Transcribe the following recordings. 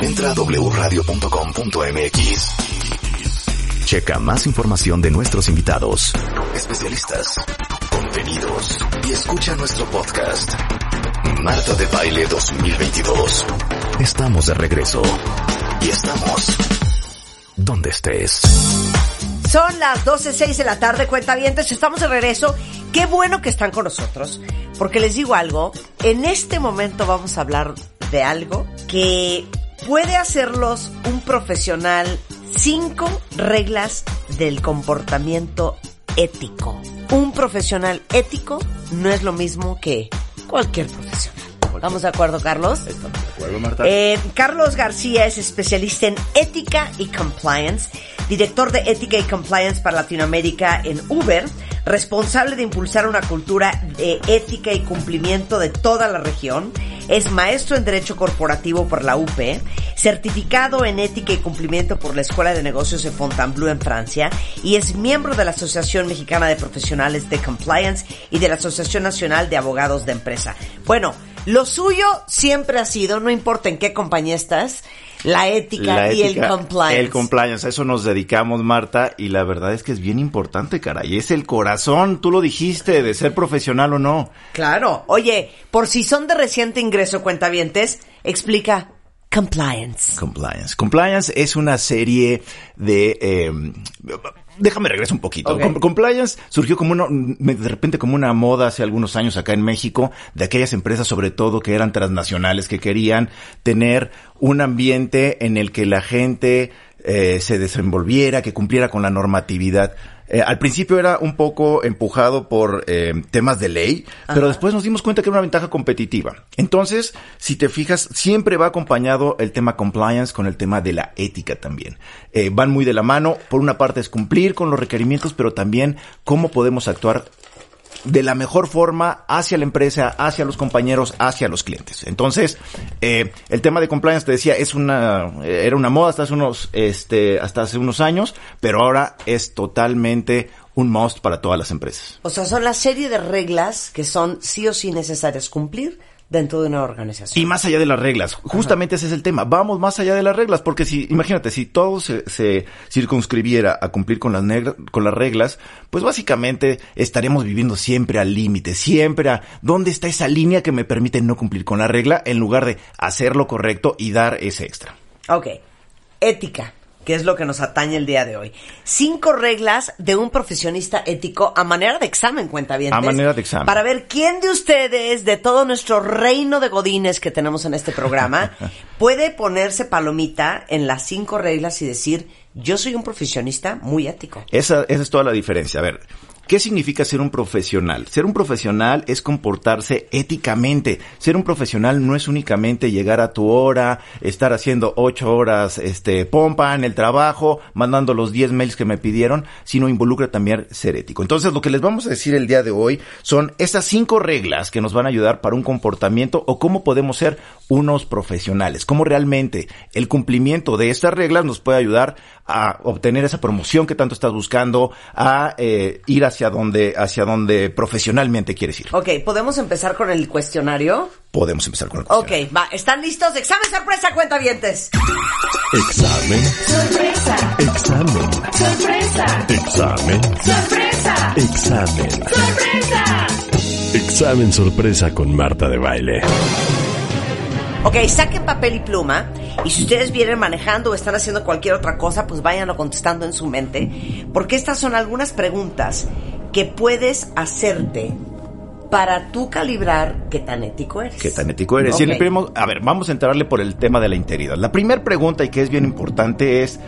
Entra a wradio.com.mx. Checa más información de nuestros invitados, especialistas, contenidos y escucha nuestro podcast. Marta de Baile 2022. Estamos de regreso. Y estamos donde estés. Son las 12.06 de la tarde, cuentavientes, estamos de regreso. Qué bueno que están con nosotros, porque les digo algo, en este momento vamos a hablar de algo que puede hacerlos un profesional. Cinco reglas del comportamiento ético. Un profesional ético no es lo mismo que cualquier profesional. ¿Estamos de acuerdo, Carlos? Estamos de acuerdo, Marta. Eh, Carlos García es especialista en ética y compliance, director de ética y compliance para Latinoamérica en Uber, responsable de impulsar una cultura de ética y cumplimiento de toda la región, es maestro en Derecho Corporativo por la UP, certificado en Ética y Cumplimiento por la Escuela de Negocios de Fontainebleau en Francia y es miembro de la Asociación Mexicana de Profesionales de Compliance y de la Asociación Nacional de Abogados de Empresa. Bueno, lo suyo siempre ha sido, no importa en qué compañía estás, la ética, La y el compliance. El compliance, a eso nos dedicamos, Marta, y la verdad es que es bien importante, caray. Es el corazón, tú lo dijiste, de ser profesional o no. Claro. Oye, por si son de reciente ingreso, cuentavientes, explica compliance. Compliance. Compliance es una serie de... eh, déjame regreso un poquito. Compliance surgió como una, de repente como una moda hace algunos años acá en México, de aquellas empresas sobre todo que eran transnacionales, que querían tener un ambiente en el que la gente eh, se desenvolviera, que cumpliera con la normatividad. Eh, al principio era un poco empujado por eh, temas de ley, pero después nos dimos cuenta que era una ventaja competitiva. Entonces, si te fijas, siempre va acompañado el tema compliance con el tema de la ética también. Eh, van muy de la mano. Por una parte es cumplir con los requerimientos, pero también cómo podemos actuar de la mejor forma hacia la empresa, hacia los compañeros, hacia los clientes. Entonces, eh, el tema de compliance, te decía, es una, eh, era una moda hasta hace unos, este, hasta hace unos años, pero ahora es totalmente un must para todas las empresas. O sea, son la serie de reglas que son sí o sí necesarias cumplir dentro de una organización. Y más allá de las reglas, justamente ese es el tema. Vamos más allá de las reglas, porque si, imagínate, si todo se, se circunscribiera a cumplir con las, con las reglas, pues básicamente estaríamos viviendo siempre al límite, siempre a dónde está esa línea que me permite no cumplir con la regla en lugar de hacer lo correcto y dar ese extra. Ok. Ética, que es lo que nos atañe el día de hoy. Cinco reglas de un profesionista ético a manera de examen, cuenta bien. A manera de examen. Para ver quién de ustedes, de todo nuestro reino de godines que tenemos en este programa, puede ponerse palomita en las cinco reglas y decir, yo soy un profesionista muy ético. Esa, esa es toda la diferencia. A ver, ¿qué significa ser un profesional? Ser un profesional es comportarse éticamente. Ser un profesional no es únicamente llegar a tu hora, estar haciendo ocho horas, este, pompa en el trabajo, mandando los 10 mails que me pidieron, sino involucra también ser ético. Entonces, lo que les vamos a decir el día de hoy son estas cinco reglas que nos van a ayudar para un comportamiento o cómo podemos ser unos profesionales. Cómo realmente el cumplimiento de estas reglas nos puede ayudar a obtener esa promoción que tanto estás buscando, a eh, ir hacia donde, hacia donde profesionalmente quieres ir. Ok, ¿podemos empezar con el cuestionario? Podemos empezar con el Ok, cuestionario. va. ¿Están listos? Examen sorpresa, cuentavientes. Examen. Sorpresa, Examen. sorpresa, Examen. sorpresa, Examen. sorpresa. Examen sorpresa con Marta de Baile. Ok, saquen papel y pluma y si ustedes vienen manejando o están haciendo cualquier otra cosa, pues váyanlo contestando en su mente, porque estas son algunas preguntas que puedes hacerte para tú calibrar qué tan ético eres. ¿Qué tan ético eres? Y en el primo- a ver, vamos a entrarle por el tema de la integridad. La primera pregunta, y que es bien importante, es,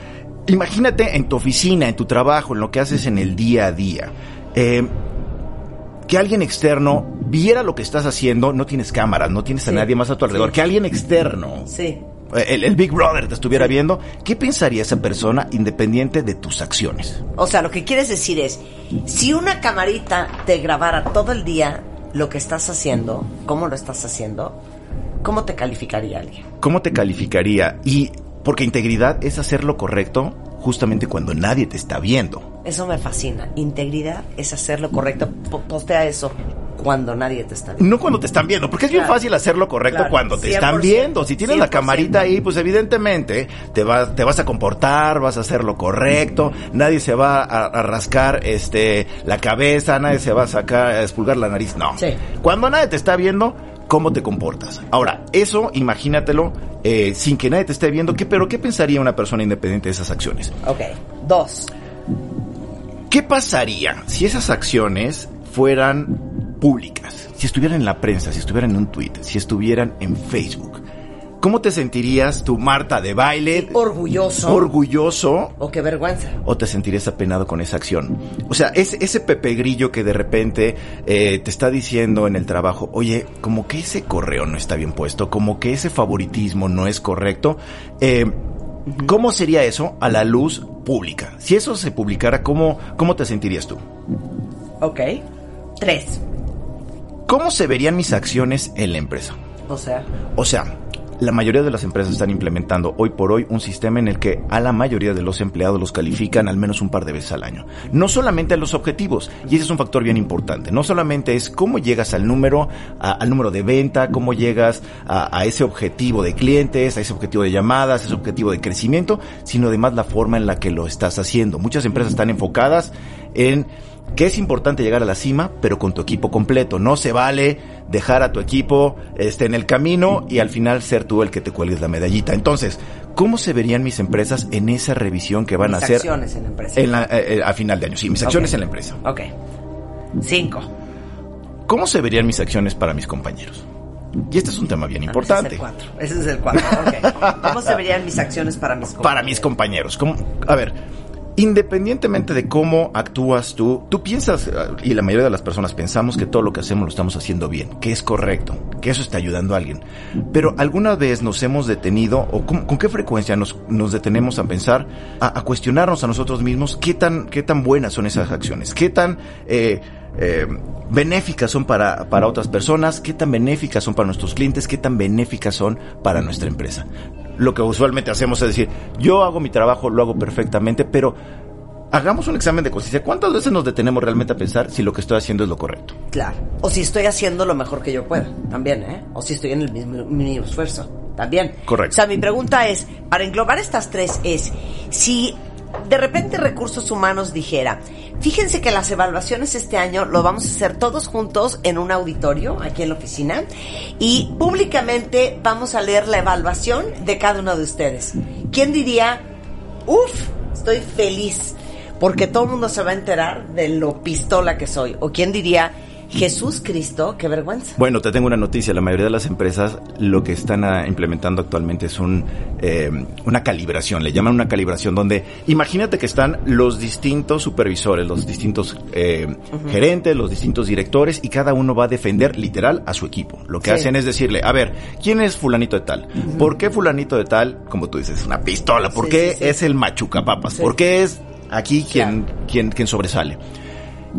imagínate en tu oficina, en tu trabajo, en lo que haces en el día a día. Eh, que alguien externo viera lo que estás haciendo, no tienes cámaras, no tienes a nadie más a tu alrededor, Sí. que alguien externo, Sí. El, el Big Brother te estuviera viendo, ¿qué pensaría esa persona independiente de tus acciones? O sea, lo que quieres decir es, si una camarita te grabara todo el día lo que estás haciendo, cómo lo estás haciendo, ¿cómo te calificaría alguien? ¿Cómo te calificaría? Y porque integridad es hacer lo correcto justamente cuando nadie te está viendo. Eso me fascina. Integridad es hacer lo correcto. Po- Postea eso. cuando nadie te está viendo. No cuando te están viendo, porque es bien fácil hacer lo correcto Claro, cuando te están 100%, viendo. Si tienes la 100%. camarita ahí, pues evidentemente te vas, te vas a comportar, vas a hacer lo correcto, nadie se va a, a rascar este la cabeza, nadie se va a sacar, a expulgar la nariz, no. Sí. Cuando nadie te está viendo, ¿cómo te comportas? Ahora, eso imagínatelo eh, sin que nadie te esté viendo, ¿qué, pero ¿qué pensaría una persona independiente de esas acciones? Ok. Dos. ¿Qué pasaría si esas acciones fueran públicas? Si estuvieran en la prensa, si estuvieran en un tweet, si estuvieran en Facebook. ¿Cómo te sentirías tú, Marta, de baile? Orgulloso. Orgulloso. o qué vergüenza. ¿O te sentirías apenado con esa acción? O sea, ese, ese Pepe Grillo que de repente eh, te está diciendo en el trabajo, oye, como que ese correo no está bien puesto, como que ese favoritismo no es correcto. Eh, ¿Cómo sería eso a la luz pública? Si eso se publicara, ¿cómo, cómo te sentirías tú? Ok. Tres. ¿Cómo se verían mis acciones en la empresa? O sea, O sea, la mayoría de las empresas están implementando hoy por hoy un sistema en el que a la mayoría de los empleados los califican al menos un par de veces al año. No solamente a los objetivos, y ese es un factor bien importante. No solamente es cómo llegas al número, a- al número de venta, cómo llegas a, a ese objetivo de clientes, a ese objetivo de llamadas, ese objetivo de crecimiento, sino además la forma en la que lo estás haciendo. Muchas empresas están enfocadas en que es importante llegar a la cima, pero con tu equipo completo. No se vale dejar a tu equipo este, en el camino y al final ser tú el que te cuelgues la medallita. Entonces, ¿cómo se verían mis empresas en esa revisión que van mis a hacer acciones en la empresa. en la- eh, eh, a final de año? Sí, mis acciones en la empresa. Ok. Cinco. ¿Cómo se verían mis acciones para mis compañeros? Y este es un tema bien importante. Ese es el cuatro. Ese es el cuatro. Ok. ¿Cómo se verían mis acciones para mis compañeros? para mis compañeros. ¿Cómo? A ver, independientemente de cómo actúas tú, tú piensas, eh, y la mayoría de las personas pensamos que todo lo que hacemos lo estamos haciendo bien, que es correcto, que eso está ayudando a alguien. Pero alguna vez nos hemos detenido, o con, qué frecuencia nos, detenemos a pensar, a, a cuestionarnos a nosotros mismos qué tan, qué tan buenas son esas acciones, qué tan... eh, eh, benéficas son para, para otras personas, qué tan benéficas son para nuestros clientes, qué tan benéficas son para nuestra empresa. Lo que usualmente hacemos es decir, yo hago mi trabajo, lo hago perfectamente, pero hagamos un examen de conciencia. ¿Cuántas veces nos detenemos realmente a pensar si lo que estoy haciendo es lo correcto? Claro. O si estoy haciendo lo mejor que yo pueda. También, ¿eh? O si estoy en el mismo esfuerzo. También. Correcto. O sea, mi pregunta es, para englobar estas tres es, si de repente Recursos Humanos dijera, fíjense que las evaluaciones este año lo vamos a hacer todos juntos en un auditorio aquí en la oficina y públicamente vamos a leer la evaluación de cada uno de ustedes. ¿Quién diría, uff, estoy feliz? Porque todo el mundo se va a enterar de lo pistola que soy. O quién diría, Jesús Cristo, qué vergüenza. Bueno, te tengo una noticia. La mayoría de las empresas lo que están ah, implementando actualmente es un, eh, una calibración. Le llaman una calibración donde imagínate que están los distintos supervisores, los distintos eh, gerentes, los distintos directores y cada uno va a defender literal a su equipo. Lo que Sí. hacen es decirle, a ver, ¿quién es fulanito de tal? ¿Por qué fulanito de tal, como tú dices, es una pistola? ¿Por Sí, qué sí, es el machuca papas? ¿Por qué es aquí quien, quien, quien sobresale?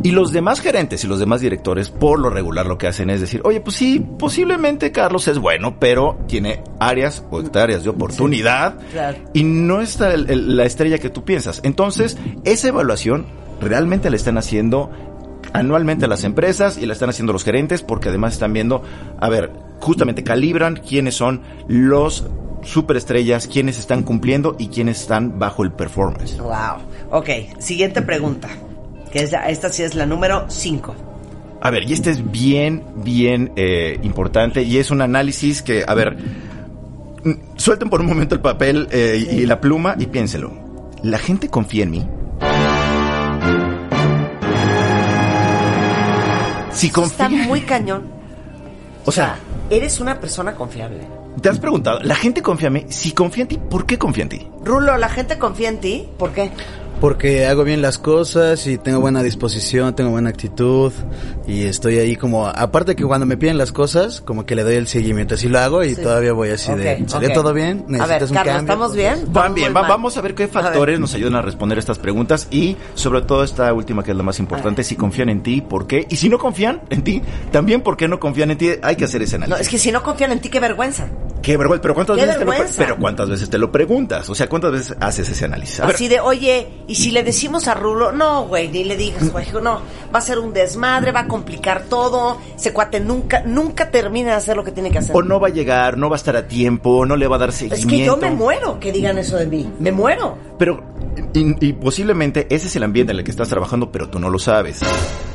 Y los demás gerentes y los demás directores, por lo regular, lo que hacen es decir, oye, pues sí, posiblemente Carlos es bueno, pero tiene áreas o hectáreas de oportunidad claro. y no está el- el- la estrella que tú piensas. Entonces, esa evaluación realmente la están haciendo anualmente las empresas y la están haciendo los gerentes porque además están viendo, a ver, justamente calibran quiénes son los superestrellas, quiénes están cumpliendo y quiénes están bajo el performance. Wow. Ok, siguiente pregunta. Que es, esta sí es la número 5. A ver, y este es bien, bien eh, importante y es un análisis que, a ver, suelten por un momento el papel eh, y- y la pluma y piénselo. ¿La gente confía en mí? Si confía, Está muy cañón. o sea, eres una persona confiable. te has preguntado, ¿la gente confía en mí? Si confía en ti, ¿por qué confía en ti? Rulo, ¿la gente confía en ti? ¿Por qué? Porque hago bien las cosas y tengo buena disposición, tengo buena actitud y estoy ahí como, aparte que cuando me piden las cosas, como que le doy el seguimiento, así lo hago y Sí. todavía voy así de, ¿salió todo bien? A ver, ¿Necesitas un Carlos, cambio? ¿estamos bien? Van Estamos bien, va- vamos a ver qué factores nos ayudan a responder estas preguntas y sobre todo esta última que es la más importante, si confían en ti, ¿por qué? Y si no confían en ti, también por qué no confían en ti, hay que hacer ese No, análisis. es que si no confían en ti, qué vergüenza. Qué vergüenza, pero ¿cuántas ¡Qué veces te lo pero cuántas veces te lo preguntas? O sea, ¿cuántas veces haces ese análisis? A ver, Así de, oye, Y si le decimos a Rulo, no, güey, ni le digas, güey, no, va a ser un desmadre, va a complicar todo, ese cuate nunca, nunca termina de hacer lo que tiene que hacer. O no va a llegar, no va a estar a tiempo, no le va a dar seguimiento. es que yo me muero que digan eso de mí, me muero. Pero, y, y posiblemente ese es el ambiente en el que estás trabajando, pero tú no lo sabes.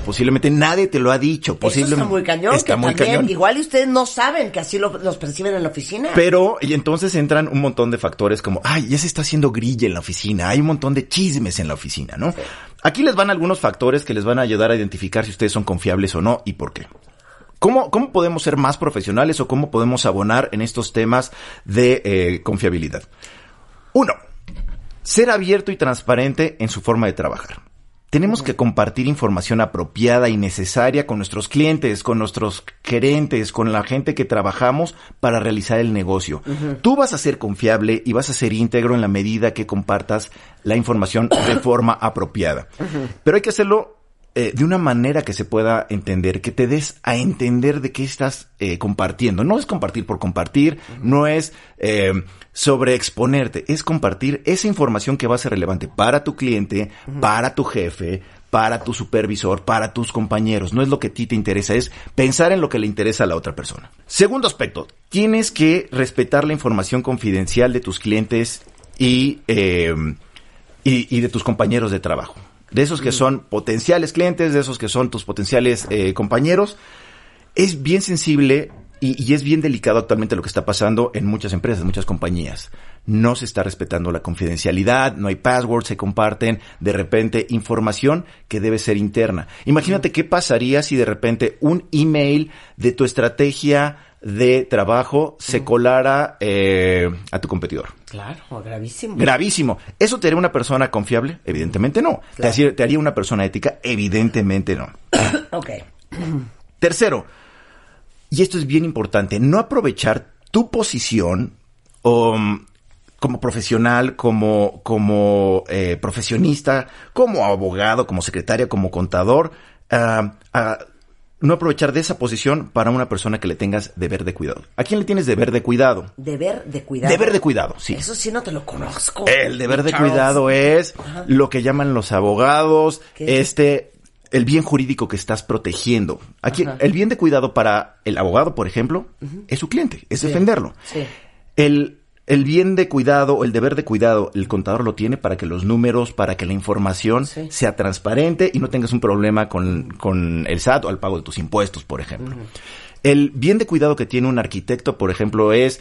Posiblemente nadie te lo ha dicho. Eso Posiblemente está muy cañón, Está que muy también, cañón. igual y ustedes no saben que así lo- los perciben en la oficina. Pero, y entonces entran un montón de factores como, ay, ya se está haciendo grilla en la oficina, hay un montón de chismes en la oficina, ¿no? Aquí les van algunos factores que les van a ayudar a identificar si ustedes son confiables o no y por qué. ¿Cómo, cómo podemos ser más profesionales o cómo podemos abonar en estos temas de eh, confiabilidad? Uno, ser abierto y transparente en su forma de trabajar. Tenemos que compartir información apropiada y necesaria con nuestros clientes, con nuestros gerentes, con la gente que trabajamos para realizar el negocio. Tú vas a ser confiable y vas a ser íntegro en la medida que compartas la información de forma apropiada. Pero hay que hacerlo eh, de una manera que se pueda entender, que te des a entender de qué estás eh, compartiendo. No es compartir por compartir, no es eh, sobreexponerte, es compartir esa información que va a ser relevante para tu cliente, para tu jefe, para tu supervisor, para tus compañeros. No es lo que a ti te interesa, es pensar en lo que le interesa a la otra persona. Segundo aspecto, tienes que respetar la información confidencial de tus clientes y, eh, y, y de tus compañeros de trabajo. De esos que son potenciales clientes, de esos que son tus potenciales eh, compañeros. Es bien sensible y, y es bien delicado actualmente lo que está pasando en muchas empresas, muchas compañías. No se está respetando la confidencialidad, no hay passwords, se comparten de repente información que debe ser interna. Imagínate qué pasaría si de repente un email de tu estrategia de trabajo se colara eh, a tu competidor. Claro, gravísimo. Gravísimo. ¿Eso te haría una persona confiable? Evidentemente no. ¿Te, haría una persona ética? Evidentemente no. ok. Tercero, y esto es bien importante, no aprovechar tu posición um, como profesional, como, como eh, profesionista, como abogado, como secretaria, como contador, ah, no aprovechar de esa posición para una persona que le tengas deber de cuidado. ¿A quién le tienes deber de cuidado? Deber de cuidado. Deber de cuidado, sí. Eso sí no te lo conozco. El deber de Charles. cuidado es lo que llaman los abogados, ¿Qué? este, el bien jurídico que estás protegiendo. Aquí, Ajá. el bien de cuidado para el abogado, por ejemplo, es su cliente, es defenderlo. Sí. El, el bien de cuidado, el deber de cuidado, el contador lo tiene para que los números, para que la información Sí. sea transparente y no tengas un problema con, con el SAT o al pago de tus impuestos, por ejemplo. El bien de cuidado que tiene un arquitecto, por ejemplo, es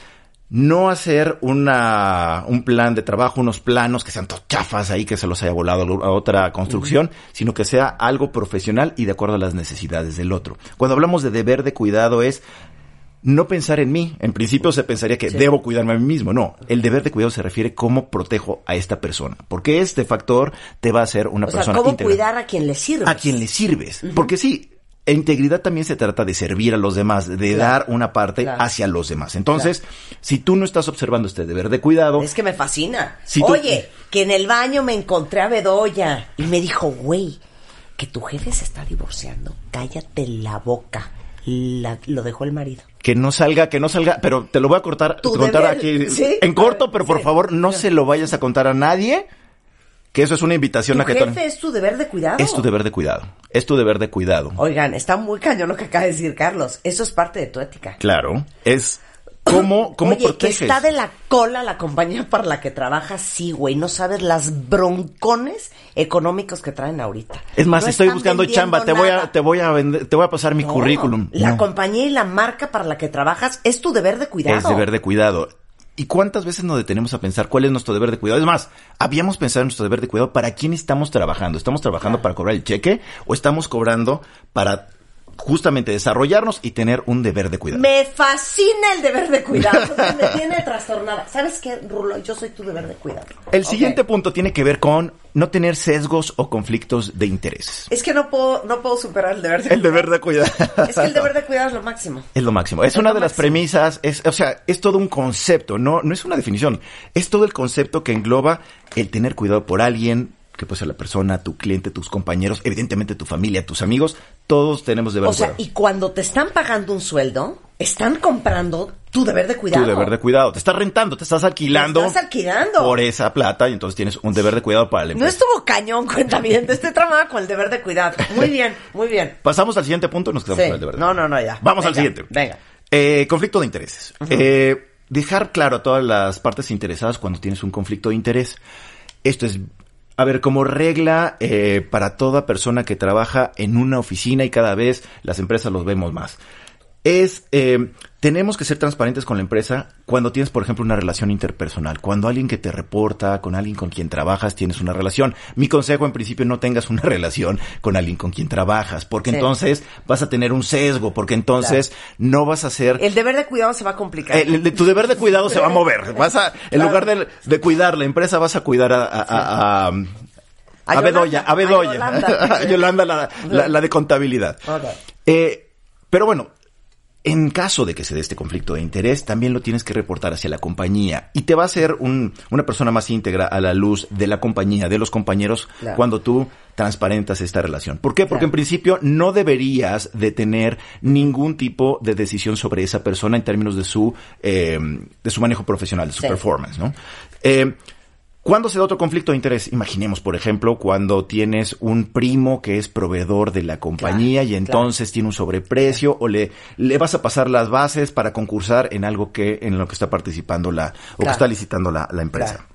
no hacer una, un plan de trabajo, unos planos que sean todos chafas ahí, que se los haya volado a otra construcción, sino que sea algo profesional y de acuerdo a las necesidades del otro. Cuando hablamos de deber de cuidado es no pensar en mí. En principio se pensaría que debo cuidarme a mí mismo. No, el deber de cuidado se refiere cómo protejo a esta persona. Porque este factor te va a hacer una O sea, persona ¿cómo íntegra. cuidar a quien le sirve? A quien le sirves. Porque sí, e integridad también se trata de servir a los demás, de dar una parte claro. hacia los demás. Entonces, si tú no estás observando este deber de cuidado, Es que me fascina. Si tú- Oye, que en el baño me encontré a Bedoya y me dijo, güey, que tu jefe se está divorciando. Cállate la boca. La- lo dejó el marido. Que no salga, que no salga, pero te lo voy a cortar, contar aquí ¿sí? en corto, pero por Sí. favor no se lo vayas a contar a nadie, que eso es una invitación Tu a que jefe es tu deber de cuidado. es tu deber de cuidado, es tu deber de cuidado. Oigan, está muy cañón lo que acaba de decir Carlos. Eso es parte de tu ética. Claro, es cómo, cómo Oye, proteges. que está de la cola la compañía para la que trabajas, sí, güey. No sabes las broncones económicos que traen ahorita. Es más, No estoy buscando chamba, te voy a, te voy a vender, te voy a pasar mi No, currículum. La No. compañía y la marca para la que trabajas es tu deber de cuidado. Es deber de cuidado. ¿Y cuántas veces nos detenemos a pensar cuál es nuestro deber de cuidado? Es más, habíamos pensado en nuestro deber de cuidado para quién estamos trabajando. ¿Estamos trabajando para cobrar el cheque o estamos cobrando para justamente desarrollarnos y tener un deber de cuidado? Me fascina el deber de cuidado. me tiene trastornada. ¿Sabes qué, Rulo? Yo soy tu deber de cuidado. El siguiente punto tiene que ver con no tener sesgos o conflictos de interés. Es que no puedo, no puedo superar el deber de El deber de cuidado. Es que el deber de cuidado es lo máximo. Es lo máximo. Es Es una de las premisas, es, o sea, es todo un concepto, no, no es una definición. Es todo el concepto que engloba el tener cuidado por alguien, que puede ser la persona, tu cliente, tus compañeros, evidentemente tu familia, tus amigos, todos tenemos deber O de sea, cuidado. y cuando te están pagando un sueldo, están comprando tu deber de cuidado. Tu deber de cuidado. Te estás rentando, te estás alquilando. Te estás alquilando. Por esa plata y entonces tienes un deber de cuidado para No empresa. estuvo cañón, cuenta bien. Este tramado con el deber de cuidado. Muy bien, muy bien. Pasamos al siguiente punto y nos quedamos Sí. con el deber de No, no, no, ya. Vamos al siguiente. venga. Eh, conflicto de intereses. Eh, dejar claro a todas las partes interesadas cuando tienes un conflicto de interés. Esto es, a ver, como regla eh, para toda persona que trabaja en una oficina y cada vez las empresas los vemos más. Es, eh, tenemos que ser transparentes con la empresa cuando tienes, por ejemplo, una relación interpersonal. Cuando alguien que te reporta, con alguien con quien trabajas, tienes una relación. Mi consejo, en principio, no tengas una relación con alguien con quien trabajas, porque Sí. entonces vas a tener un sesgo, porque entonces no vas a ser El deber de cuidado se va a complicar. el- el de- tu deber de cuidado se va a mover. Vas a, en Claro. lugar de, de cuidar la empresa, vas a cuidar a, a, a, a- a Bedoya, a Bedoya, A Yolanda. A Yolanda, la, la- la de contabilidad. Eh, pero bueno, en caso de que se dé este conflicto de interés, también lo tienes que reportar hacia la compañía y te va a hacer un- una persona más íntegra a la luz de la compañía, de los compañeros, Claro. cuando tú transparentas esta relación. ¿Por qué? Porque Claro. en principio no deberías de tener ningún tipo de decisión sobre esa persona en términos de su, eh, de su manejo profesional, de su Sí. performance, ¿no? Eh, ¿Cuándo se da otro conflicto de interés? Imaginemos, por ejemplo, cuando tienes un primo que es proveedor de la compañía Claro, y entonces tiene un sobreprecio o le, le vas a pasar las bases para concursar en algo que, en lo que está participando la, o que está licitando la, la empresa.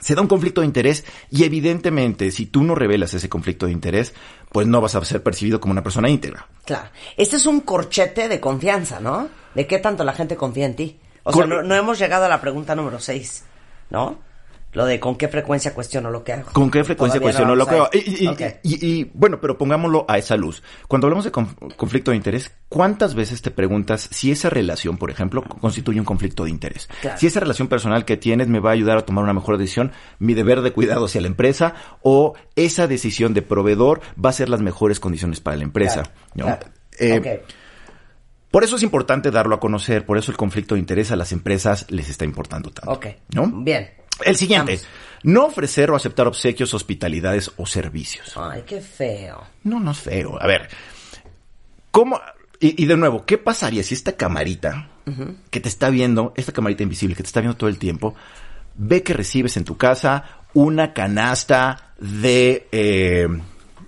Se da un conflicto de interés y evidentemente si tú no revelas ese conflicto de interés, pues no vas a ser percibido como una persona íntegra. Claro. Este es un corchete de confianza, ¿no? ¿De qué tanto la gente confía en ti? O sea, no, no hemos llegado a la pregunta número 6, ¿no? Lo de con qué frecuencia cuestiono lo que hago. ¿Con qué frecuencia Todavía cuestiono no lo que hago? Y, y- Ok. y- y, bueno, pero pongámoslo a esa luz. Cuando hablamos de conf- conflicto de interés, ¿cuántas veces te preguntas si esa relación, por ejemplo, constituye un conflicto de interés? Claro. Si esa relación personal que tienes me va a ayudar a tomar una mejor decisión, mi deber de cuidado hacia la empresa, o esa decisión de proveedor va a ser las mejores condiciones para la empresa. ¿no? Claro. Eh, Ok. Por eso es importante darlo a conocer, por eso el conflicto de interés a las empresas les está importando tanto. Ok. ¿No? Bien. El siguiente, Vamos. no ofrecer o aceptar obsequios, hospitalidades o servicios. Ay, qué feo. No, no es feo. A ver, ¿cómo? Y, y de nuevo, ¿qué pasaría si esta camarita que te está viendo, esta camarita invisible que te está viendo todo el tiempo, ve que recibes en tu casa una canasta de eh,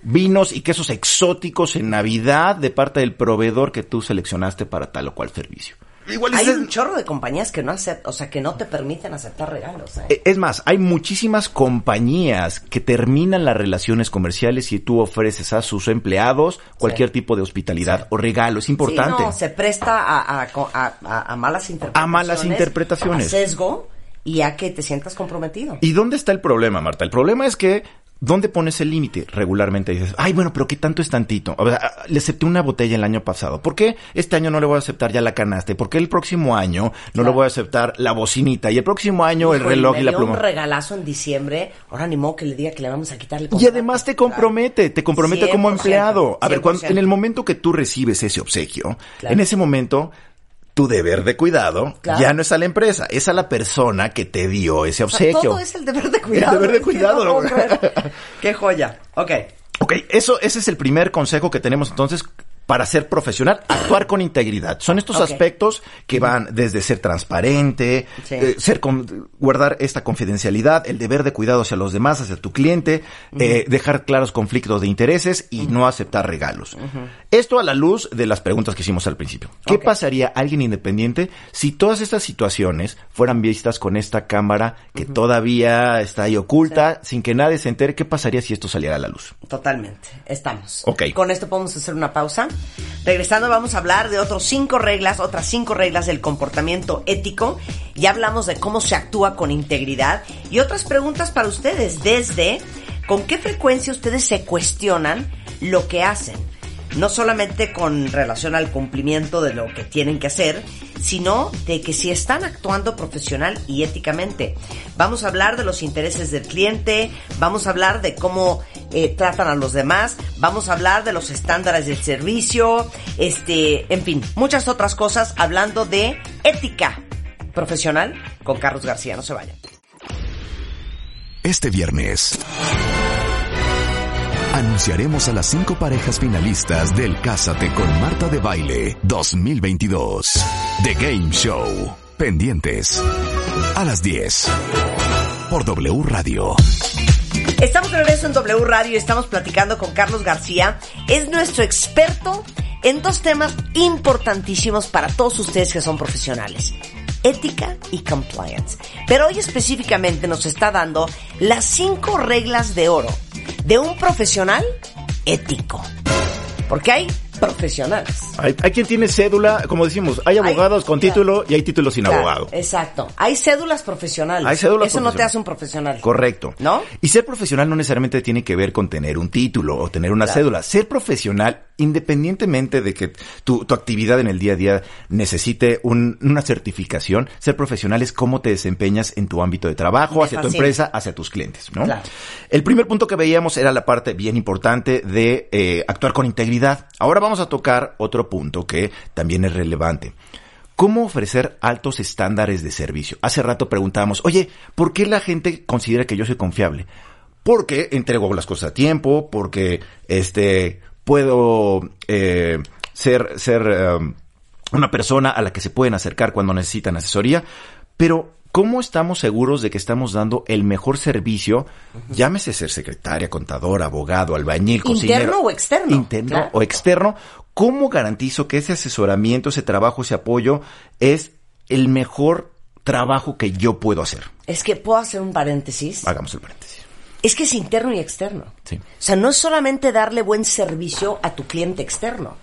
vinos y quesos exóticos en Navidad de parte del proveedor que tú seleccionaste para tal o cual servicio? Igual Hay un chorro de compañías que no aceptan, o sea, que no te permiten aceptar regalos. ¿eh? Eh, Es más, hay muchísimas compañías que terminan las relaciones comerciales si tú ofreces a sus empleados cualquier tipo de hospitalidad o regalo. Es importante. Sí, no, se presta a, a- a- a- malas interpretaciones. A malas interpretaciones. A sesgo y a que te sientas comprometido. ¿Y dónde está el problema, Marta? El problema es que, ¿dónde pones el límite? Regularmente dices, ay, bueno, pero ¿qué tanto es tantito? O sea, le acepté una botella el año pasado. ¿Por qué este año no le voy a aceptar ya la canasta? ¿Y por qué el próximo año no Claro. le voy a aceptar la bocinita? Y el próximo año el reloj me y la dio pluma. un regalazo en diciembre. Ahora ni modo que le diga que le vamos a quitar el Y además te compromete, te compromete como 100%, empleado. A ver, cuando, 100%. en el momento que tú recibes ese obsequio, Claro. en ese momento, tu deber de cuidado Claro. ya no es a la empresa, es a la persona que te dio ese obsequio. todo es el deber de cuidado. deber de que cuidado. no. Qué joya. Ok. Ok, eso, ese es el primer consejo que tenemos entonces para ser profesional, actuar con integridad. Son estos aspectos que van desde ser transparente, Sí. eh, ser con- guardar esta confidencialidad, el deber de cuidado hacia los demás, hacia tu cliente, eh, dejar claros conflictos de intereses y no aceptar regalos. Esto a la luz de las preguntas que hicimos al principio. ¿Qué pasaría alguien independiente si todas estas situaciones fueran vistas con esta cámara que todavía está ahí oculta, sin que nadie se entere? ¿Qué pasaría si esto saliera a la luz? Totalmente. Estamos. Ok. Con esto podemos hacer una pausa. Regresando vamos a hablar de otros cinco reglas, otras cinco reglas del comportamiento ético. Ya hablamos de cómo se actúa con integridad y otras preguntas para ustedes desde con qué frecuencia ustedes se cuestionan lo que hacen. No solamente con relación al cumplimiento de lo que tienen que hacer, sino de que si están actuando profesional y éticamente. Vamos a hablar de los intereses del cliente, vamos a hablar de cómo eh, tratan a los demás, vamos a hablar de los estándares del servicio, este, en fin, muchas otras cosas hablando de ética profesional con Carlos García. No se vayan. Este viernes. Anunciaremos a las cinco parejas finalistas del Cásate con Marta de Baile 2022. The Game Show. Pendientes. A las 10. Por W Radio. Estamos de regreso en W Radio y estamos platicando con Carlos García. Es nuestro experto en dos temas importantísimos para todos ustedes que son profesionales. Ética y compliance. Pero hoy específicamente nos está dando las cinco reglas de oro de un profesional ético. Porque hay profesionales. Hay, hay quien tiene cédula, como decimos, hay abogados con claro. título y hay títulos sin Claro, abogado. Exacto. Hay cédulas profesionales. Hay cédulas Eso no te hace un profesional. Correcto. ¿No? Y ser profesional no necesariamente tiene que ver con tener un título o tener una Claro. cédula. Ser profesional, independientemente de que tu, tu actividad en el día a día necesite un- una certificación, ser profesional es cómo te desempeñas en tu ámbito de trabajo, Me hacia tu empresa, hacia tus clientes, ¿no? Claro. El primer punto que veíamos era la parte bien importante de eh, actuar con integridad. Ahora vamos a tocar otro punto que también es relevante. ¿Cómo ofrecer altos estándares de servicio? Hace rato preguntábamos, oye, ¿por qué la gente considera que yo soy confiable? Porque entrego las cosas a tiempo, porque este puedo eh, ser, ser eh, una persona a la que se pueden acercar cuando necesitan asesoría, pero ¿cómo estamos seguros de que estamos dando el mejor servicio? Llámese ser secretaria, contador, abogado, albañil, cocinero. ¿Interno o externo? Interno Claro. o externo. ¿Cómo garantizo que ese asesoramiento, ese trabajo, ese apoyo es el mejor trabajo que yo puedo hacer? Es que puedo hacer un paréntesis. Hagamos el paréntesis. Es que es interno y externo. Sí. O sea, no es solamente darle buen servicio a tu cliente externo.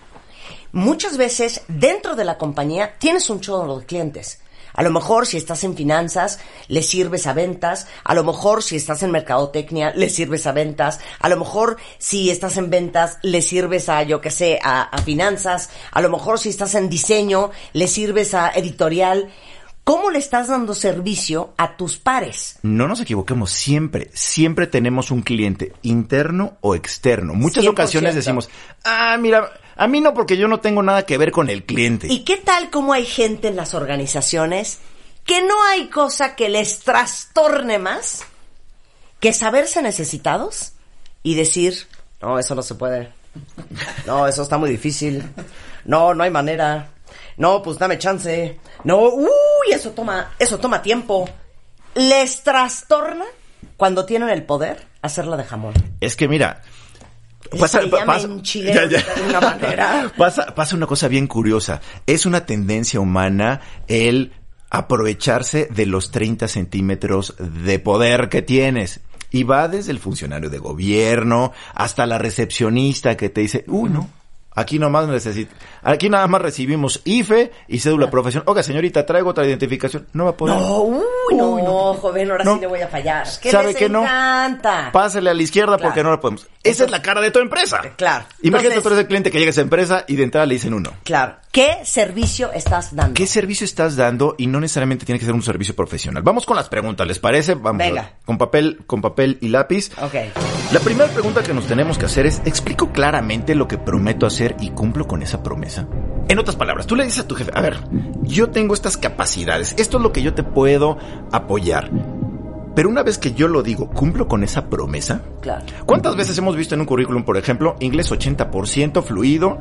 Muchas veces dentro de la compañía tienes un chorro de clientes. A lo mejor si estás en finanzas, le sirves a ventas. A lo mejor si estás en mercadotecnia, le sirves a ventas. A lo mejor si estás en ventas, le sirves a, yo qué sé, a, a finanzas. A lo mejor si estás en diseño, le sirves a editorial. ¿Cómo le estás dando servicio a tus pares? No nos equivoquemos, siempre, siempre tenemos un cliente interno o externo. Muchas 100%. ocasiones decimos, ah, mira, a mí no porque yo no tengo nada que ver con el cliente. ¿Y qué tal como hay gente en las organizaciones que no hay cosa que les trastorne más que saberse necesitados y decir, no, eso no se puede. No, eso está muy difícil. No, no hay manera. No, pues dame chance. No, uy, eso toma, eso toma tiempo. Les trastorna cuando tienen el poder hacerla de jamón. Es que mira, Eso se llama en Chile de alguna manera. Pasa, pasa una cosa bien curiosa. Es una tendencia humana el aprovecharse de los 30 centímetros de poder que tienes. Y va desde el funcionario de gobierno hasta la recepcionista que te dice, uy, no. Aquí nomás necesito, aquí nada más recibimos IFE y cédula profesional. Oiga, señorita, traigo otra identificación. No va a poder. No, uy, no, joven, ahora No. sí le voy a fallar. ¿Qué ¿Sabe les que no? encanta? Pásale a la izquierda Claro. porque no lo podemos. Esa es la cara de tu empresa. Claro. Imagínate Entonces- tú eres el cliente que llega a esa empresa y de entrada le dicen uno. Claro. ¿Qué servicio estás dando? ¿Qué servicio estás dando? Y no necesariamente tiene que ser un servicio profesional. Vamos con las preguntas, ¿les parece? Vamos Venga. a- con papel, con papel y lápiz. Ok. La primera pregunta que nos tenemos que hacer es, ¿explico claramente lo que prometo hacer y cumplo con esa promesa? En otras palabras, tú le dices a tu jefe, a ver, yo tengo estas capacidades, esto es lo que yo te puedo apoyar. Pero una vez que yo lo digo, ¿cumplo con esa promesa? Claro. ¿Cuántas veces hemos visto en un currículum, por ejemplo, inglés 80% fluido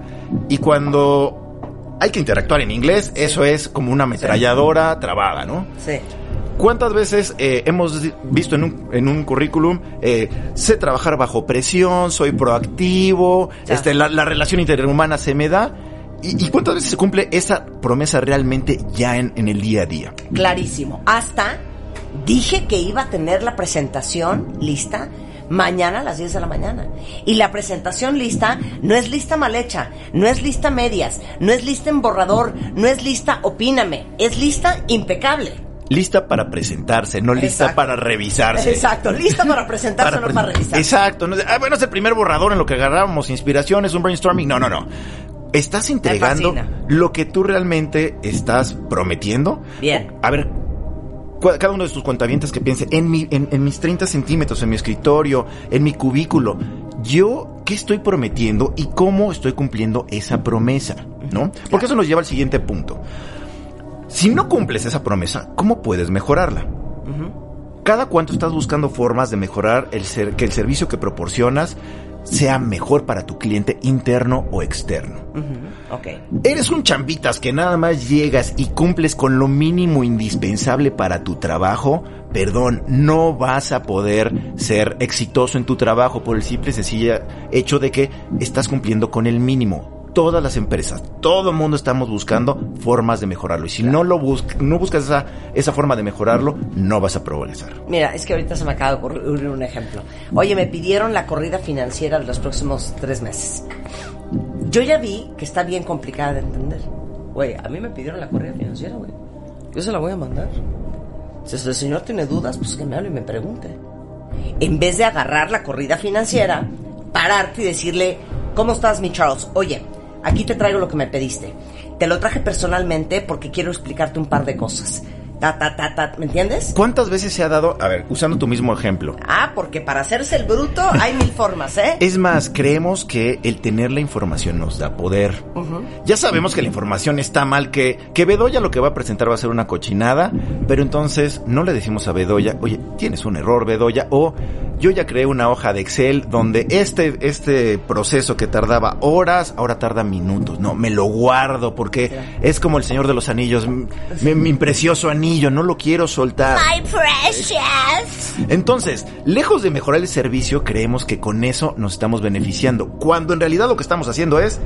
y cuando hay que interactuar en inglés, eso es como una ametralladora trabada, ¿no? Sí. ¿Cuántas veces eh, hemos visto en un, en un currículum, eh, sé trabajar bajo presión, soy proactivo, Ya. este, la, la relación interhumana se me da? ¿Y, y cuántas veces se cumple esa promesa realmente ya en, en el día a día? Clarísimo. Hasta dije que iba a tener la presentación lista mañana a las 10 de la mañana. Y la presentación lista no es lista mal hecha, no es lista medias, no es lista en borrador, no es lista opíname, es lista impecable. Lista para presentarse, no lista Exacto. para revisarse. Exacto, lista para presentarse, no para revisar. Exacto. No, es ah, bueno, es el primer borrador en lo que agarrábamos inspiración, es un brainstorming. No, no, no. Estás entregando lo que tú realmente estás prometiendo. Bien. A ver, cada uno de tus cuentavientes que piense en, mi, en, en mis 30 centímetros, en mi escritorio, en mi cubículo, yo qué estoy prometiendo y cómo estoy cumpliendo esa promesa, ¿no? Porque eso nos lleva al siguiente punto. Si no cumples esa promesa, ¿cómo puedes mejorarla? ¿Cada cuánto estás buscando formas de mejorar el ser, que el servicio que proporcionas sea mejor para tu cliente interno o externo. Ok. Eres un chambitas que nada más llegas y cumples con lo mínimo indispensable para tu trabajo. Perdón, no vas a poder ser exitoso en tu trabajo por el simple y sencillo hecho de que estás cumpliendo con el mínimo. Todas las empresas, todo el mundo estamos buscando formas de mejorarlo. Y si no lo buscas, no buscas esa, esa forma de mejorarlo, no vas a progresar. Mira, es que ahorita se me acaba de ocurrir un ejemplo. Oye, me pidieron la corrida financiera de los próximos tres meses. Yo ya vi que está bien complicada de entender. Güey, a mí me pidieron la corrida financiera, güey. Yo se la voy a mandar. Si el señor tiene dudas, pues que me hable y me pregunte. En vez de agarrar la corrida financiera, pararte y decirle, ¿cómo estás, mi Charles? Oye, aquí te traigo lo que me pediste. Te lo traje personalmente porque quiero explicarte un par de cosas. Ta, ta, ta, ta, ¿me entiendes? ¿Cuántas veces se ha dado, a ver, usando tu mismo ejemplo? Ah, porque para hacerse el bruto hay mil formas, ¿eh? Es más, creemos que el tener la información nos da poder. Ya sabemos que la información está mal, que, que Bedoya lo que va a presentar va a ser una cochinada, pero entonces no le decimos a Bedoya, oye, tienes un error, Bedoya, o yo ya creé una hoja de Excel donde este, este proceso que tardaba horas, ahora tarda minutos. No, me lo guardo porque es como el Señor de los Anillos, mi, mi precioso anillo, no lo quiero soltar. My precious. Entonces, lejos de mejorar el servicio, creemos que con eso nos estamos beneficiando, cuando en realidad lo que estamos haciendo es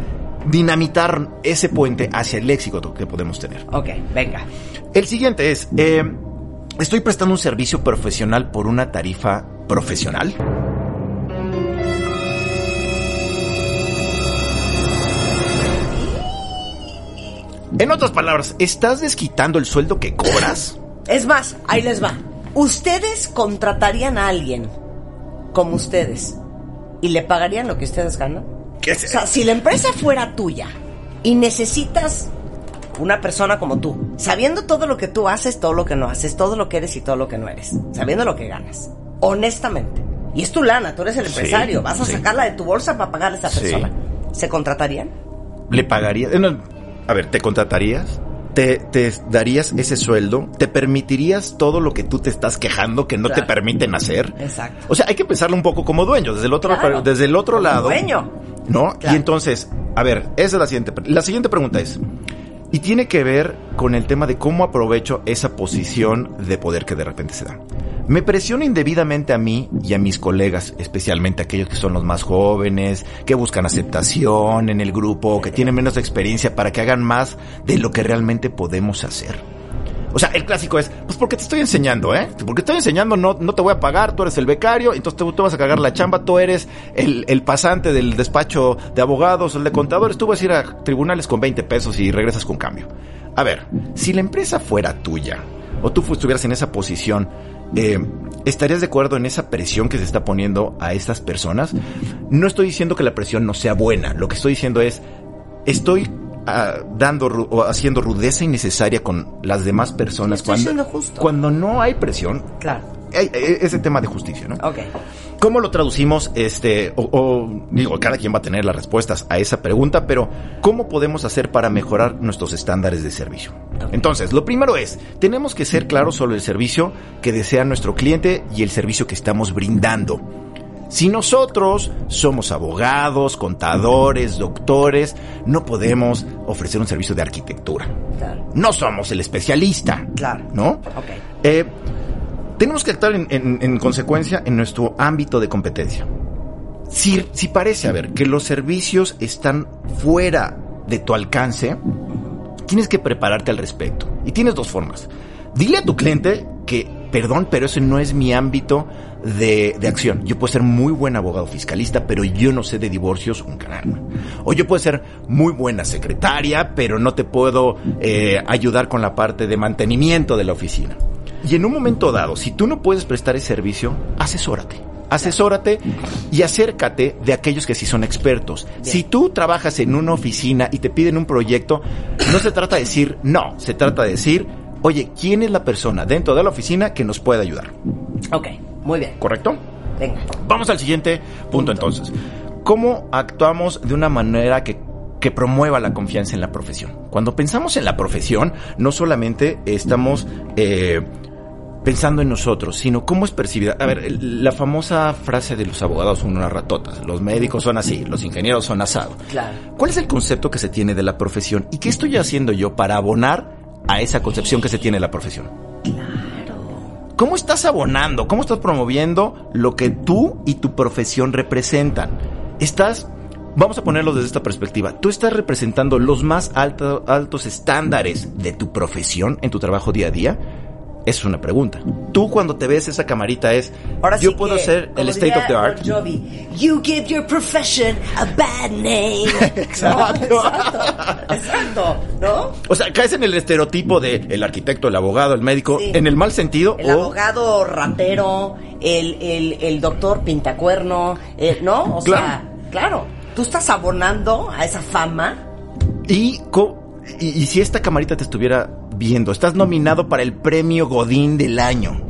dinamitar ese puente hacia el éxito que podemos tener. Ok, venga. El siguiente es, eh, estoy prestando un servicio profesional por una tarifa profesional. En otras palabras, ¿estás desquitando el sueldo que cobras? Es más, ahí les va. ¿Ustedes contratarían a alguien como ustedes y le pagarían lo que ustedes ganan? ¿Qué O sea, si la empresa fuera tuya y necesitas una persona como tú, sabiendo todo lo que tú haces, todo lo que no haces, todo lo que eres y todo lo que no eres, sabiendo lo que ganas, honestamente, y es tu lana, tú eres el Sí, empresario, vas a sí. sacarla de tu bolsa para pagarle a esa Sí. persona, ¿se contratarían? ¿Le pagarías? eh, no, a ver, ¿te contratarías? ¿Te, ¿Te darías ese sueldo? ¿Te permitirías todo lo que tú te estás quejando que no Claro. te permiten hacer? Exacto. O sea, hay que pensarlo un poco como dueño, desde el otro, Claro. desde el otro Como lado. dueño. ¿No? Claro. Y entonces, a ver, esa es la siguiente. La siguiente pregunta es, y tiene que ver con el tema de cómo aprovecho esa posición de poder que de repente se da. Me presiona indebidamente a mí y a mis colegas, especialmente aquellos que son los más jóvenes, que buscan aceptación en el grupo, que tienen menos experiencia para que hagan más de lo que realmente podemos hacer. O sea, el clásico es, pues porque te estoy enseñando, ¿eh? Porque te estoy enseñando, no, no te voy a pagar, tú eres el becario, entonces tú, vas a cagar la chamba, tú eres el, pasante del despacho de abogados, el de contadores, tú vas a ir a tribunales con 20 pesos y regresas con cambio. A ver, si la empresa fuera tuya, o tú estuvieras en esa posición, eh, ¿estarías de acuerdo en esa presión que se está poniendo a estas personas? No estoy diciendo que la presión no sea buena, lo que estoy diciendo es, estoy ah, dando o haciendo rudeza innecesaria con las demás personas cuando, justo. cuando no hay presión. Claro. Hay, hay ese tema de justicia, ¿no? Ok. ¿Cómo lo traducimos? Este, o, o, digo, cada quien va a tener las respuestas a esa pregunta, pero ¿cómo podemos hacer para mejorar nuestros estándares de servicio? Entonces, lo primero es, tenemos que ser claros sobre el servicio que desea nuestro cliente y el servicio que estamos brindando. Si nosotros somos abogados, contadores, doctores, no podemos ofrecer un servicio de arquitectura. Claro. No somos el especialista. Claro. ¿No? Ok. Eh, tenemos que actuar en, en- en consecuencia en nuestro ámbito de competencia. Si, si parece, a ver, que los servicios están fuera de tu alcance, tienes que prepararte al respecto. Y tienes dos formas. Dile a tu cliente que, perdón, pero ese no es mi ámbito de, de acción. Yo puedo ser muy buen abogado fiscalista, pero yo no sé de divorcios un caramba. O yo puedo ser muy buena secretaria, pero no te puedo eh, ayudar con la parte de mantenimiento de la oficina. Y en un momento dado, si tú no puedes prestar ese servicio, asesórate. Asesórate y acércate de aquellos que sí son expertos. Si tú trabajas en una oficina y te piden un proyecto, no se trata de decir no, se trata de decir, oye, ¿quién es la persona dentro de la oficina que nos puede ayudar? Ok. Muy bien. ¿Correcto? Venga. Vamos al siguiente punto entonces. ¿Cómo actuamos de una manera que, que promueva la confianza en la profesión? Cuando pensamos en la profesión, no solamente estamos eh, pensando en nosotros, sino cómo es percibida. A ver, la famosa frase de los abogados son unas ratotas, los médicos son así, los ingenieros son asado. Claro. ¿Cuál es el concepto que se tiene de la profesión y qué estoy haciendo yo para abonar a esa concepción que se tiene de la profesión? ¿Cómo estás abonando? ¿Cómo estás promoviendo lo que tú y tu profesión representan? Estás, vamos a ponerlo desde esta perspectiva, tú estás representando los más alto- altos estándares de tu profesión en tu trabajo día a día. Esa es una pregunta. Tú cuando te ves esa camarita es, Ahora yo sí puedo que, hacer el state of the art. Jovi, you give your profession a bad name. Exacto. No, exacto. Exacto, ¿no? O sea, caes en el estereotipo de el arquitecto, el abogado, el médico, Sí. en el mal sentido El o abogado ratero, el, el, el doctor pintacuerno, eh, ¿no? O sea, claro, tú estás abonando a esa fama. Y, co- y, y si esta camarita te estuviera viendo, estás nominado para el premio Godín del año.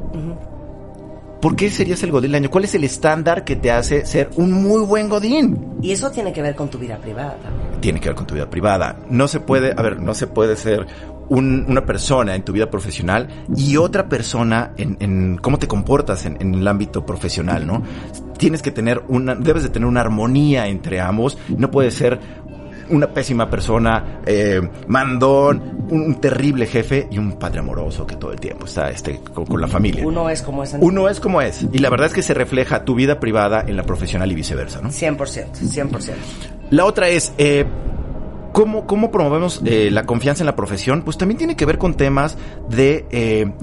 ¿Por qué serías el Godín del año? ¿Cuál es el estándar que te hace ser un muy buen Godín? Y eso tiene que ver con tu vida privada también. Tiene que ver con tu vida privada. No se puede, a ver, no se puede ser un- una persona en tu vida profesional y otra persona en, en cómo te comportas en, en el ámbito profesional, ¿no? Tienes que tener una, debes de tener una armonía entre ambos. No puede ser una pésima persona, eh, mandón, un, terrible jefe y un padre amoroso que todo el tiempo está este, con, con la familia. Uno es como es Uno es como es. Y la verdad es que se refleja tu vida privada en la profesional y viceversa, ¿no? 100%, 100%. La otra es, eh, ¿cómo, ¿cómo promovemos eh, la confianza en la profesión? Pues también tiene que ver con temas de...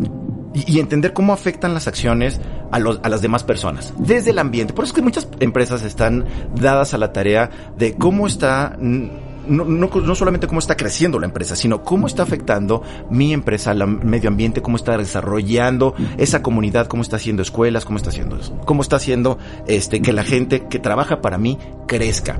y entender cómo afectan las acciones a, las demás personas, desde el ambiente. Por eso es que muchas empresas están dadas a la tarea de cómo está... No, no, no solamente cómo está creciendo la empresa, sino cómo está afectando mi empresa al medio ambiente, cómo está desarrollando esa comunidad, cómo está haciendo escuelas, cómo está haciendo cómo está haciendo este, que la gente que trabaja para mí crezca.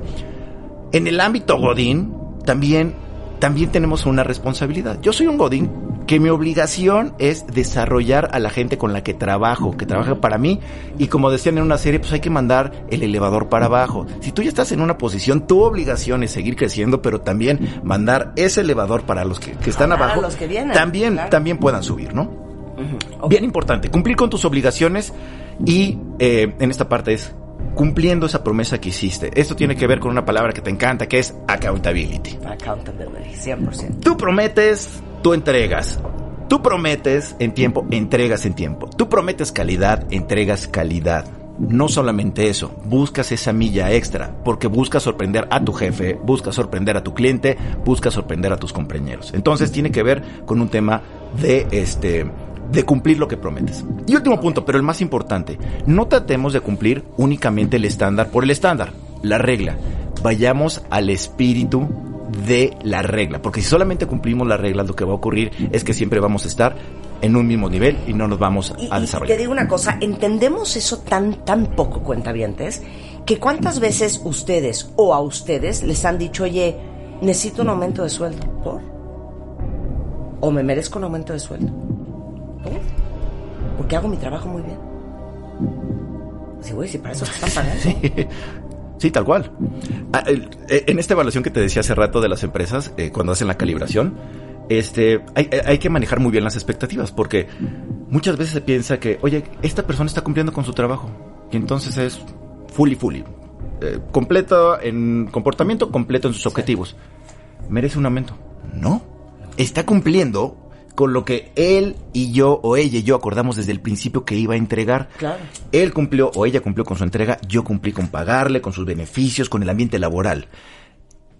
En el ámbito Godín, también, también tenemos una responsabilidad. Yo soy un Godín que mi obligación es desarrollar a la gente con la que trabajo, que trabaja para mí. Y como decían en una serie, pues hay que mandar el elevador para abajo. Si tú ya estás en una posición, tu obligación es seguir creciendo, pero también mandar ese elevador para los que, que están abajo. los que vienen, también, claro. también puedan subir, ¿no? Bien importante, cumplir con tus obligaciones y eh, en esta parte es cumpliendo esa promesa que hiciste. Esto tiene que ver con una palabra que te encanta, que es accountability. Accountability, 100%. Tú prometes, tú entregas. Tú prometes en tiempo, entregas en tiempo. Tú prometes calidad, entregas calidad. No solamente eso, buscas esa milla extra, porque buscas sorprender a tu jefe, buscas sorprender a tu cliente, buscas sorprender a tus compañeros. Entonces tiene que ver con un tema de este de cumplir lo que prometes. Y último punto, pero el más importante, no tratemos de cumplir únicamente el estándar por el estándar, la regla. Vayamos al espíritu de la regla, porque si solamente cumplimos las reglas, lo que va a ocurrir es que siempre vamos a estar en un mismo nivel y no nos vamos Y, a y desarrollar. te digo una cosa, entendemos eso tan, tan poco, cuentavientes, que cuántas veces ustedes o a ustedes les han dicho, oye, necesito un aumento de sueldo, ¿por? ¿O me merezco un aumento de sueldo? ¿Por? Porque hago mi trabajo muy bien. Sí, güey, si para eso te están pagando. Sí, tal cual. Ah, eh, En esta evaluación que te decía hace rato de las empresas, eh, cuando hacen la calibración, este, hay, hay que manejar muy bien las expectativas, porque muchas veces se piensa que, oye, esta persona está cumpliendo con su trabajo, y entonces es fully, fully, eh, completo en comportamiento, completo en sus objetivos. ¿Merece un aumento? No. Está cumpliendo con lo que él y yo, o ella y yo acordamos desde el principio que iba a entregar. Claro. Él cumplió o ella cumplió con su entrega, yo cumplí con pagarle, con sus beneficios, con el ambiente laboral.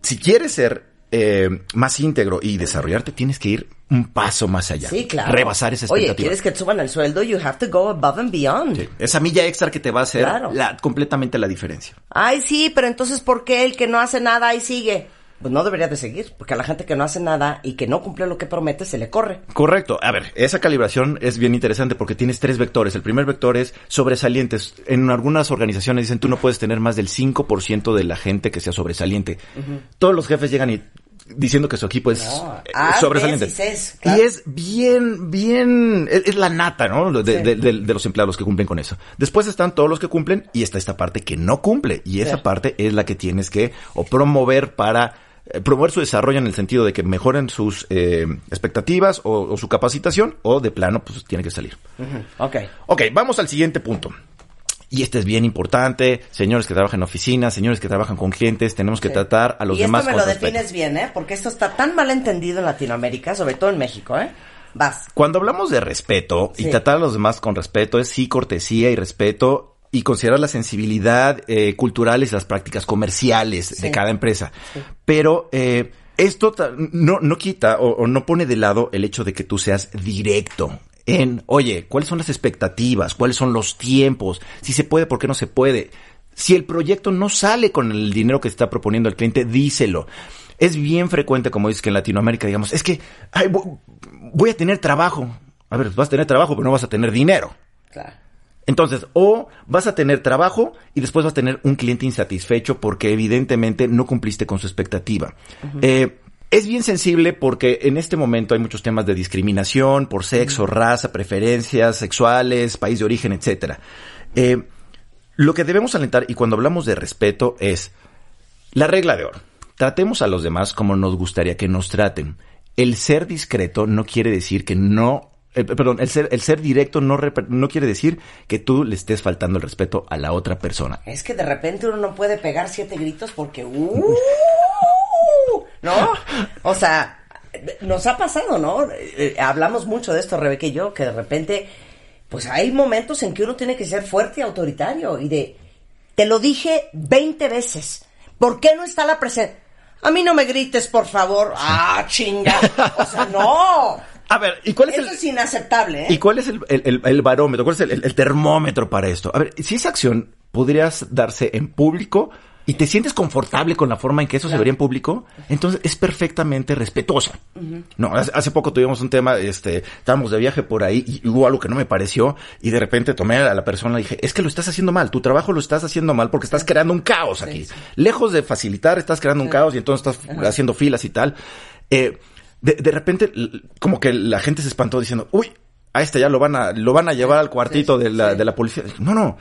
Si quieres ser eh, más íntegro y desarrollarte, tienes que ir un paso más allá. Sí, claro. Rebasar esa Oye, expectativa. ¿quieres que te suban el sueldo? You have to go above and beyond. Sí, Esa milla extra que te va a hacer Claro. la, completamente la diferencia. Ay, sí, pero entonces, ¿por qué el que no hace nada ahí sigue? Pues no debería de seguir, porque a la gente que no hace nada y que no cumple lo que promete se le corre. Correcto. A ver, esa calibración es bien interesante porque tienes tres vectores. El primer vector es sobresalientes. En algunas organizaciones dicen tú no puedes tener más del 5% de la gente que sea sobresaliente. Todos los jefes llegan y diciendo que su equipo es No. eh, Ah, sobresaliente. y ses, claro. Y es bien, bien, es, es la nata, ¿no? De, Sí. de- de- de los empleados que cumplen con eso. Después están todos los que cumplen y está esta parte que no cumple. Y esa Sí. parte es la que tienes que o promover para promover su desarrollo en el sentido de que mejoren sus eh, expectativas o, o su capacitación o de plano pues tiene que salir. Ok. Ok, vamos al siguiente punto. Y este es bien importante, señores que trabajan en oficinas, señores que trabajan con clientes, tenemos que Sí. tratar a los y demás esto me con lo respeto. defines bien, ¿eh? Porque esto está tan mal entendido en Latinoamérica, sobre todo en México, ¿eh? Vas. Cuando hablamos de respeto y tratar a los demás con respeto, es sí cortesía y respeto y considerar la sensibilidad eh, cultural y las prácticas comerciales Sí. de cada empresa. Pero eh, esto no, no quita o, o no pone de lado el hecho de que tú seas directo en, oye, ¿cuáles son las expectativas? ¿Cuáles son los tiempos? Si se puede, ¿por qué no se puede? Si el proyecto no sale con el dinero que está proponiendo el cliente, díselo. Es bien frecuente, como dices, que en Latinoamérica digamos, es que ay, vo- voy a tener trabajo. A ver, vas a tener trabajo, pero no vas a tener dinero. Claro. Entonces, o vas a tener trabajo y después vas a tener un cliente insatisfecho porque evidentemente no cumpliste con su expectativa. Eh, es bien sensible porque en este momento hay muchos temas de discriminación por sexo, raza, preferencias sexuales, país de origen, etcétera. Eh, lo que debemos alentar, y cuando hablamos de respeto, es la regla de oro. Tratemos a los demás como nos gustaría que nos traten. El ser discreto no quiere decir que no, eh, perdón, el ser, el ser directo no, no quiere decir que tú le estés faltando el respeto a la otra persona. Es que de repente uno no puede pegar siete gritos porque... ¡uh! ¿No? O sea, nos ha pasado, ¿no? Eh, hablamos mucho de esto, Rebeca y yo, que de repente, pues hay momentos en que uno tiene que ser fuerte y autoritario y de, te lo dije 20 veces, ¿por qué no está la presencia? A mí no me grites, por favor. Ah, chinga. O sea, no. A ver, ¿y cuál es Eso el, es inaceptable, ¿eh? ¿Y cuál es el, el- barómetro? ¿Cuál es el, termómetro para esto? A ver, si esa acción podrías darse en público y te sientes confortable con la forma en que eso se vería en público, entonces es perfectamente respetuosa. No, hace, hace poco tuvimos un tema, este, estábamos de viaje por ahí y hubo algo que no me pareció y de repente tomé a la persona y dije, es que lo estás haciendo mal, tu trabajo lo estás haciendo mal porque estás creando un caos aquí. Lejos de facilitar, estás creando un caos y entonces estás haciendo filas y tal. Eh, de, de repente, como que la gente se espantó diciendo, uy, a este ya lo van a, lo van a llevar al cuartito de la, de la policía. No, no.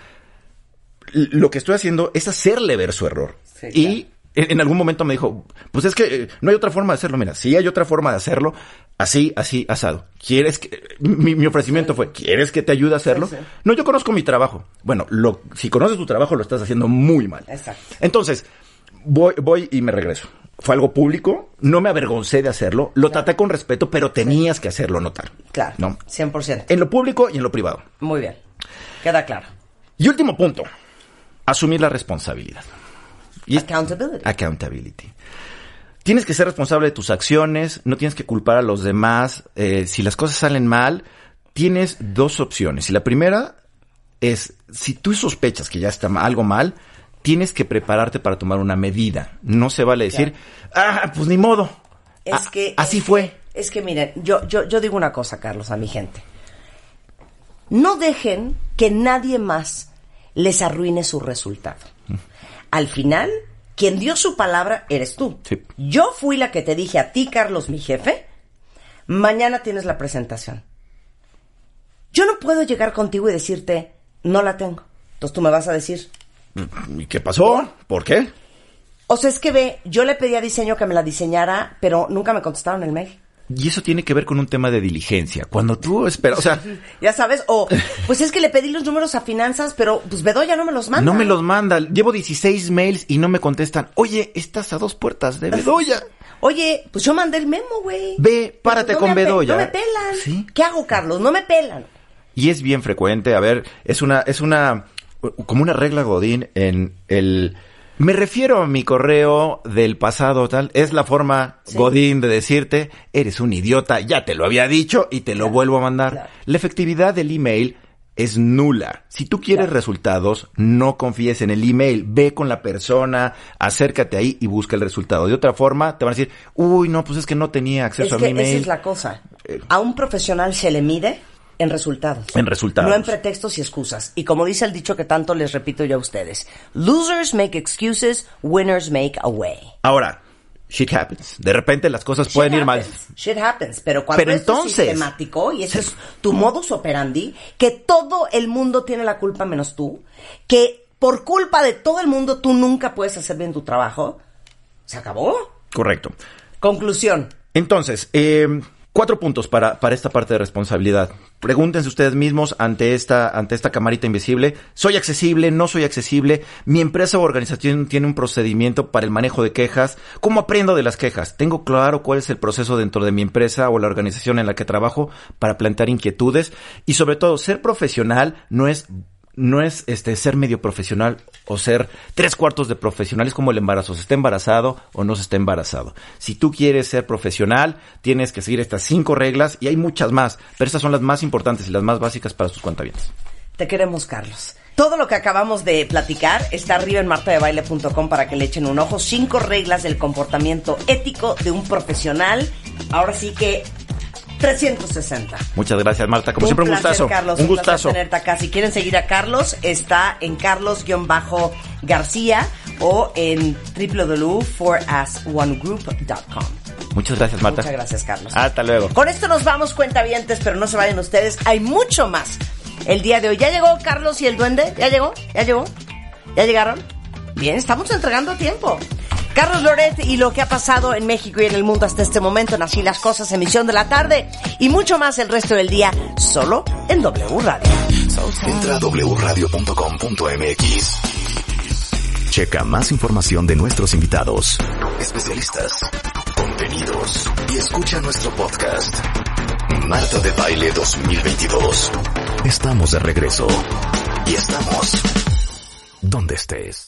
Lo que estoy haciendo es hacerle ver su error. Y en, en algún momento me dijo, pues es que eh, no hay otra forma de hacerlo. Mira, sí hay otra forma de hacerlo. Así, así, asado. ¿Quieres que, mi, mi ofrecimiento fue, ¿quieres que te ayude a hacerlo? No, yo conozco mi trabajo. Bueno, lo, si conoces tu trabajo, lo estás haciendo muy mal. Exacto. Entonces, voy, voy y me regreso. Fue algo público, no me avergoncé de hacerlo, lo traté con respeto, pero tenías que hacerlo notar. Claro, ¿No? 100%. En lo público y en lo privado. Muy bien. Queda claro. Y último punto, asumir la responsabilidad. Y Accountability. accountability. Tienes que ser responsable de tus acciones, no tienes que culpar a los demás. Eh, si las cosas salen mal, tienes dos opciones. Y la primera es, si tú sospechas que ya está algo mal, tienes que prepararte para tomar una medida. No se vale decir, ah, pues ni modo. Es que así es fue. que- es que miren, yo, yo, yo digo una cosa, Carlos, a mi gente. No dejen que nadie más les arruine su resultado. Al final, quien dio su palabra eres tú. Sí. Yo fui la que te dije a ti, Carlos, mi jefe, mañana tienes la presentación. Yo no puedo llegar contigo y decirte, no la tengo. Entonces tú me vas a decir, ¿Y qué pasó? ¿Por qué? o sea, es que ve, yo le pedí a diseño que me la diseñara, pero nunca me contestaron el mail. Y eso tiene que ver con un tema de diligencia. Cuando tú esperas, o sea, Ya sabes, o pues es que le pedí los números a finanzas, pero pues Bedoya no me los manda. no me los manda. Llevo 16 mails y no me contestan. Oye, estás a dos puertas de Bedoya. Oye, pues yo mandé el memo, güey. Ve, párate no con Bedoya. No me pelan. Sí. ¿Qué hago, Carlos? No me pelan. Y es bien frecuente, a ver, es una, es una, como una regla Godín en el, me refiero a mi correo del pasado tal, es la forma Sí. Godín de decirte, eres un idiota, ya te lo había dicho y te lo vuelvo a mandar. claro. La efectividad del email es nula. Si tú quieres Claro. resultados, no confíes en el email, ve con la persona, acércate ahí y busca el resultado. De otra forma, te van a decir, uy, no, pues es que no tenía acceso Es a que mi email. esa es la cosa. Eh. A un profesional se le mide en resultados. En resultados. No en pretextos y excusas. Y como dice el dicho que tanto les repito yo a ustedes, losers make excuses, winners make a way. Ahora, shit happens. De repente las cosas Shit pueden ir mal. Shit happens. Pero cuando Pero esto entonces- es sistemático y ese es tu modus operandi, que todo el mundo tiene la culpa menos tú, que por culpa de todo el mundo tú nunca puedes hacer bien tu trabajo, se acabó. Correcto. Conclusión. Entonces, eh, cuatro puntos para, para esta parte de responsabilidad. Pregúntense ustedes mismos ante esta, ante esta camarita invisible, ¿soy accesible? ¿No soy accesible? ¿Mi empresa o organización tiene un procedimiento para el manejo de quejas? ¿Cómo aprendo de las quejas? ¿Tengo claro cuál es el proceso dentro de mi empresa o la organización en la que trabajo para plantear inquietudes? Y sobre todo, ser profesional no es no es este ser medio profesional o ser tres cuartos de profesional, es como el embarazo, se está embarazado o no se está embarazado. Si tú quieres ser profesional, tienes que seguir estas cinco reglas y hay muchas más, pero estas son las más importantes y las más básicas para sus cuentavientes. Te queremos, Carlos. Todo lo que acabamos de platicar está arriba en martadebaile.com para que le echen un ojo. Cinco reglas del comportamiento ético de un profesional. Ahora sí que 360. Muchas gracias, Marta. Como un siempre, un placer, gustazo. Carlos, un gustazo. tenerte acá. Si quieren seguir a Carlos, está en carlos-garcía o en www.forasonegroup.com. Muchas gracias, Marta. Muchas gracias, Carlos. Hasta luego. Con esto nos vamos, cuentavientes, pero no se vayan ustedes. Hay mucho más el día de hoy. ¿Ya llegó Carlos y el duende? ¿Ya llegó? ¿Ya llegó? ¿Ya llegaron? Bien, estamos entregando tiempo. Carlos Loret y lo que ha pasado en México y en el mundo hasta este momento en Así las Cosas, emisión de la tarde y mucho más el resto del día, solo en W Radio. Entra a wradio.com.mx. Checa más información de nuestros invitados, especialistas, contenidos y escucha nuestro podcast. Marta de Baile 2022. Estamos de regreso. Y estamos donde estés.